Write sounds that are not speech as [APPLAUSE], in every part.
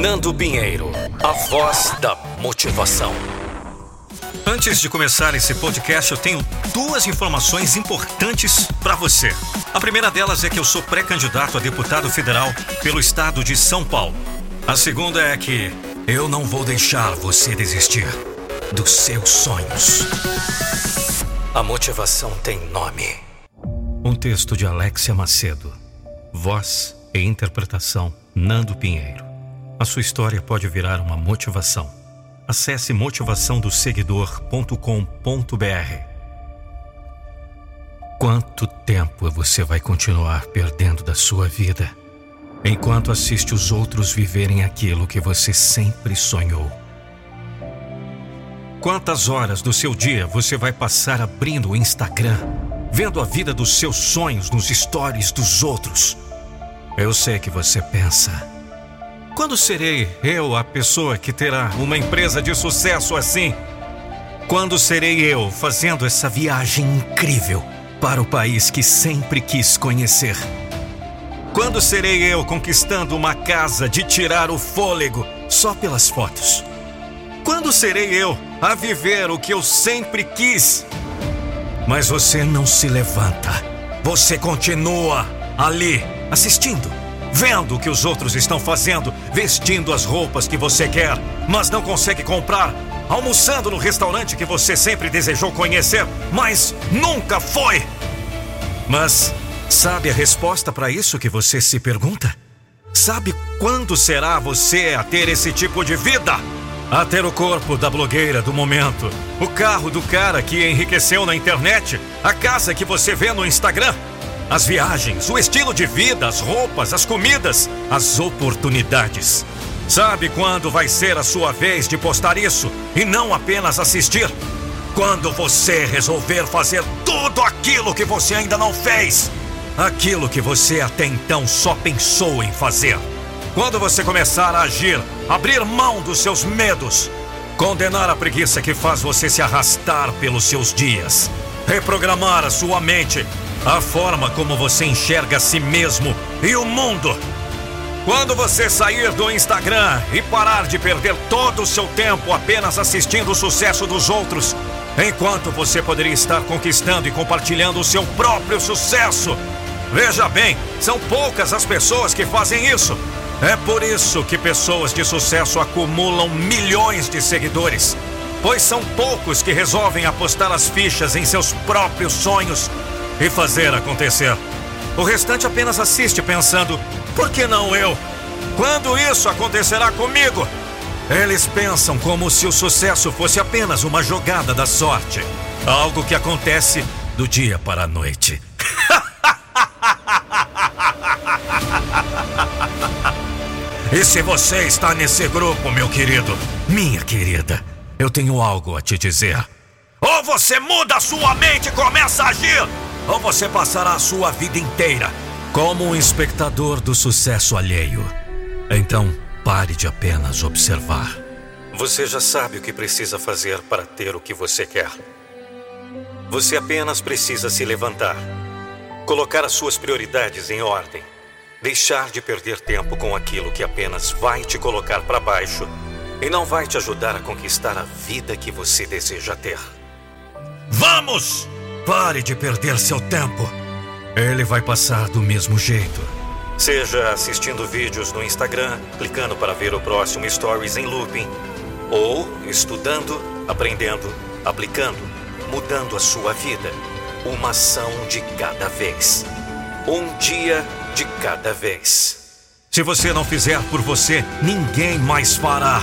Nando Pinheiro, a voz da motivação. Antes de começar esse podcast, eu tenho duas informações importantes para você. A primeira delas é que eu sou pré-candidato a deputado federal pelo estado de São Paulo. A segunda é que eu não vou deixar você desistir dos seus sonhos. A motivação tem nome. Um texto de Alexia Macedo. Voz e interpretação Nando Pinheiro. A sua história pode virar uma motivação. Acesse motivaçãodosseguidor.com.br. Quanto tempo você vai continuar perdendo da sua vida enquanto assiste os outros viverem aquilo que você sempre sonhou? Quantas horas do seu dia você vai passar abrindo o Instagram, vendo a vida dos seus sonhos nos stories dos outros? Eu sei que você pensa. Quando serei eu a pessoa que terá uma empresa de sucesso assim? Quando serei eu fazendo essa viagem incrível para o país que sempre quis conhecer? Quando serei eu conquistando uma casa de tirar o fôlego só pelas fotos? Quando serei eu a viver o que eu sempre quis? Mas você não se levanta. Você continua ali, assistindo, vendo o que os outros estão fazendo, vestindo as roupas que você quer, mas não consegue comprar, almoçando no restaurante que você sempre desejou conhecer, mas nunca foi. Mas sabe a resposta para isso que você se pergunta? Sabe quando será você a ter esse tipo de vida? A ter o corpo da blogueira do momento, o carro do cara que enriqueceu na internet, a casa que você vê no Instagram, as viagens, o estilo de vida, as roupas, as comidas, as oportunidades. Sabe quando vai ser a sua vez de postar isso e não apenas assistir? Quando você resolver fazer tudo aquilo que você ainda não fez, aquilo que você até então só pensou em fazer. Quando você começar a agir, abrir mão dos seus medos, condenar a preguiça que faz você se arrastar pelos seus dias, reprogramar a sua mente, a forma como você enxerga a si mesmo e o mundo. Quando você sair do Instagram e parar de perder todo o seu tempo apenas assistindo o sucesso dos outros, enquanto você poderia estar conquistando e compartilhando o seu próprio sucesso. Veja bem, são poucas as pessoas que fazem isso. É por isso que pessoas de sucesso acumulam milhões de seguidores. Pois são poucos que resolvem apostar as fichas em seus próprios sonhos e fazer acontecer. O restante apenas assiste pensando: por que não eu? Quando isso acontecerá comigo? Eles pensam como se o sucesso fosse apenas uma jogada da sorte, algo que acontece do dia para a noite. [LAUGHS] E se você está nesse grupo, meu querido, minha querida, eu tenho algo a te dizer. Ou você muda sua mente e começa a agir, ou você passará a sua vida inteira como um espectador do sucesso alheio. Então, pare de apenas observar. Você já sabe o que precisa fazer para ter o que você quer. Você apenas precisa se levantar, colocar as suas prioridades em ordem Deixar de perder tempo com aquilo que apenas vai te colocar para baixo e não vai te ajudar a conquistar a vida que você deseja ter. Vamos! Pare de perder seu tempo. Ele vai passar do mesmo jeito. Seja assistindo vídeos no Instagram, clicando para ver o próximo Stories em looping, ou estudando, aprendendo, aplicando, mudando a sua vida. Uma ação de cada vez. Um dia de cada vez. Se você não fizer por você, ninguém mais fará.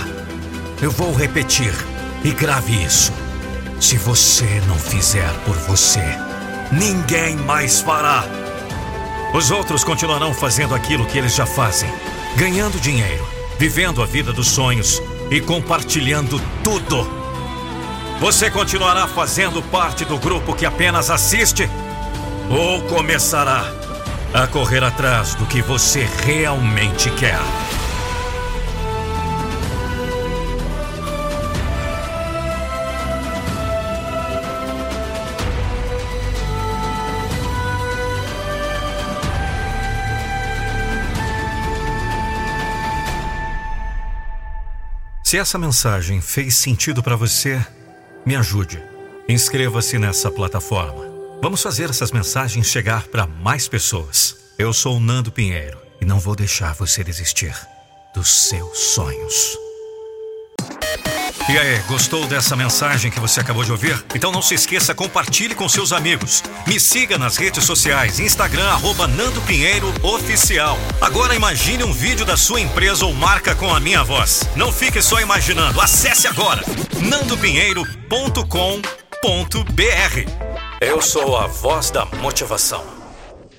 Eu vou repetir e grave isso. Se você não fizer por você, ninguém mais fará. Os outros continuarão fazendo aquilo que eles já fazem, ganhando dinheiro, vivendo a vida dos sonhos e compartilhando tudo. Você continuará fazendo parte do grupo que apenas assiste ou começará a correr atrás do que você realmente quer. Se essa mensagem fez sentido para você, me ajude. Inscreva-se nessa plataforma. Vamos fazer essas mensagens chegar para mais pessoas. Eu sou o Nando Pinheiro e não vou deixar você desistir dos seus sonhos. E aí, gostou dessa mensagem que você acabou de ouvir? Então não se esqueça, compartilhe com seus amigos. Me siga nas redes sociais, Instagram, arroba Nando Pinheiro Oficial. Agora imagine um vídeo da sua empresa ou marca com a minha voz. Não fique só imaginando, acesse agora nandopinheiro.com.br. Eu sou a voz da motivação.